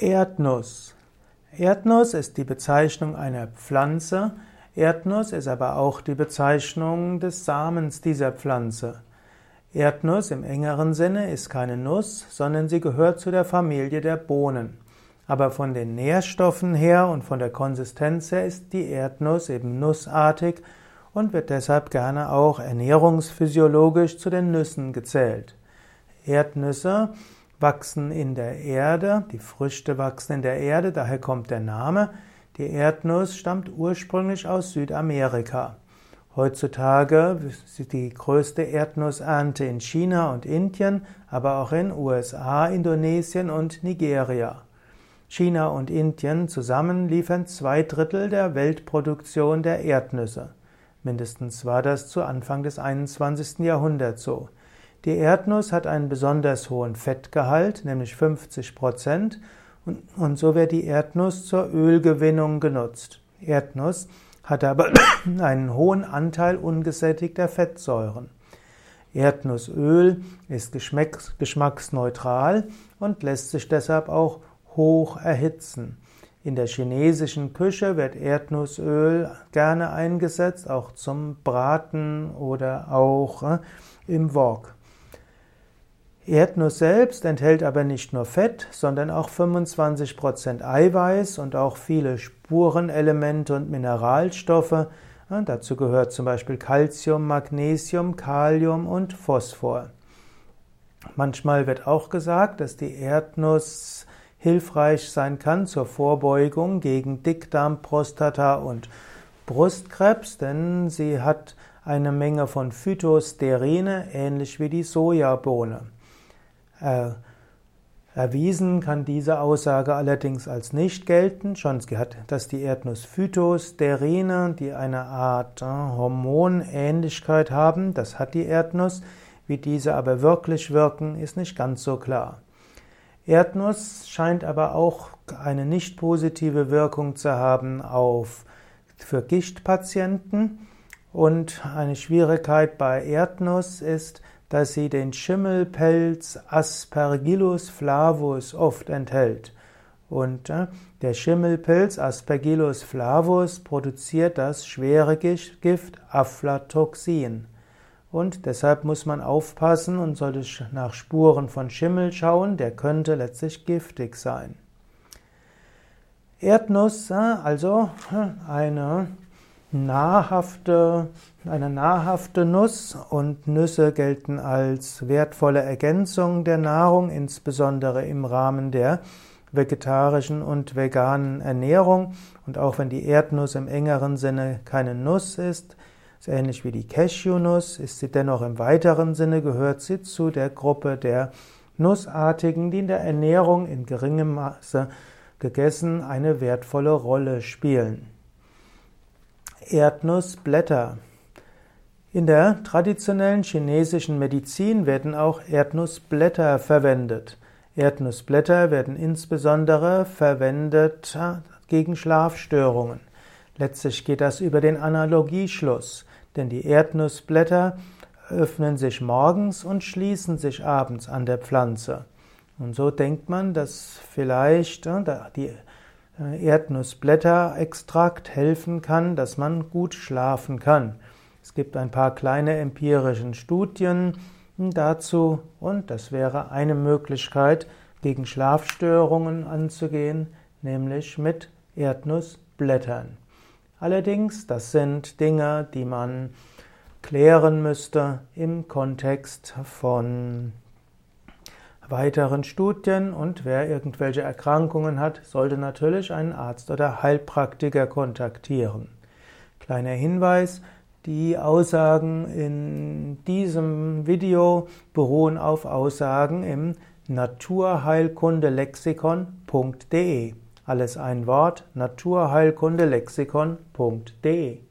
Erdnuss. Erdnuss ist die Bezeichnung einer Pflanze. Erdnuss ist aber auch die Bezeichnung des Samens dieser Pflanze. Erdnuss im engeren Sinne ist keine Nuss, sondern sie gehört zu der Familie der Bohnen. Aber von den Nährstoffen her und von der Konsistenz her ist die Erdnuss eben nussartig und wird deshalb gerne auch ernährungsphysiologisch zu den Nüssen gezählt. Erdnüsse wachsen in der Erde, die Früchte wachsen in der Erde, daher kommt der Name. Die Erdnuss stammt ursprünglich aus Südamerika. Heutzutage ist die größte Erdnussernte in China und Indien, aber auch in USA, Indonesien und Nigeria. China und Indien zusammen liefern zwei Drittel der Weltproduktion der Erdnüsse. Mindestens war das zu Anfang des 21. Jahrhunderts so. Die Erdnuss hat einen besonders hohen Fettgehalt, nämlich 50 Prozent, und, und so wird die Erdnuss zur Ölgewinnung genutzt. Erdnuss hat aber einen hohen Anteil ungesättigter Fettsäuren. Erdnussöl ist geschmacksneutral und lässt sich deshalb auch hoch erhitzen. In der chinesischen Küche wird Erdnussöl gerne eingesetzt, auch zum Braten oder auch äh, im Wok. Erdnuss selbst enthält aber nicht nur Fett, sondern auch 25% Eiweiß und auch viele Spurenelemente und Mineralstoffe. dazu gehört zum Beispiel Calcium, Magnesium, Kalium und Phosphor. Manchmal wird auch gesagt, dass die Erdnuss hilfreich sein kann zur Vorbeugung gegen Dickdarm, Prostata und Brustkrebs, denn sie hat eine Menge von Phytosterine, ähnlich wie die Sojabohne. Erwiesen kann diese Aussage allerdings als nicht gelten. Schonski hat, dass die Erdnuss Phytosterine, die eine Art äh, Hormonähnlichkeit haben, das hat die Erdnuss. Wie diese aber wirklich wirken, ist nicht ganz so klar. Erdnuss scheint aber auch eine nicht positive Wirkung zu haben auf, für Gichtpatienten. Und eine Schwierigkeit bei Erdnuss ist, dass sie den Schimmelpelz Aspergillus flavus oft enthält. Und äh, der Schimmelpilz Aspergillus flavus produziert das schwere Gift Aflatoxin. Und deshalb muss man aufpassen und sollte nach Spuren von Schimmel schauen, der könnte letztlich giftig sein. Erdnuss, äh, also äh, eine nahrhafte, eine nahrhafte Nuss und Nüsse gelten als wertvolle Ergänzung der Nahrung, insbesondere im Rahmen der vegetarischen und veganen Ernährung. Und auch wenn die Erdnuss im engeren Sinne keine Nuss ist, ist ähnlich wie die Cashewnuss, ist sie dennoch im weiteren Sinne gehört sie zu der Gruppe der Nussartigen, die in der Ernährung in geringem Maße gegessen eine wertvolle Rolle spielen. Erdnussblätter. In der traditionellen chinesischen Medizin werden auch Erdnussblätter verwendet. Erdnussblätter werden insbesondere verwendet gegen Schlafstörungen. Letztlich geht das über den Analogieschluss, denn die Erdnussblätter öffnen sich morgens und schließen sich abends an der Pflanze. Und so denkt man, dass vielleicht äh, die Erdnussblätterextrakt helfen kann, dass man gut schlafen kann. Es gibt ein paar kleine empirische Studien dazu und das wäre eine Möglichkeit, gegen Schlafstörungen anzugehen, nämlich mit Erdnussblättern. Allerdings, das sind Dinge, die man klären müsste im Kontext von weiteren Studien und wer irgendwelche Erkrankungen hat, sollte natürlich einen Arzt oder Heilpraktiker kontaktieren. Kleiner Hinweis, die Aussagen in diesem Video beruhen auf Aussagen im naturheilkundelexikon.de. Alles ein Wort, naturheilkundelexikon.de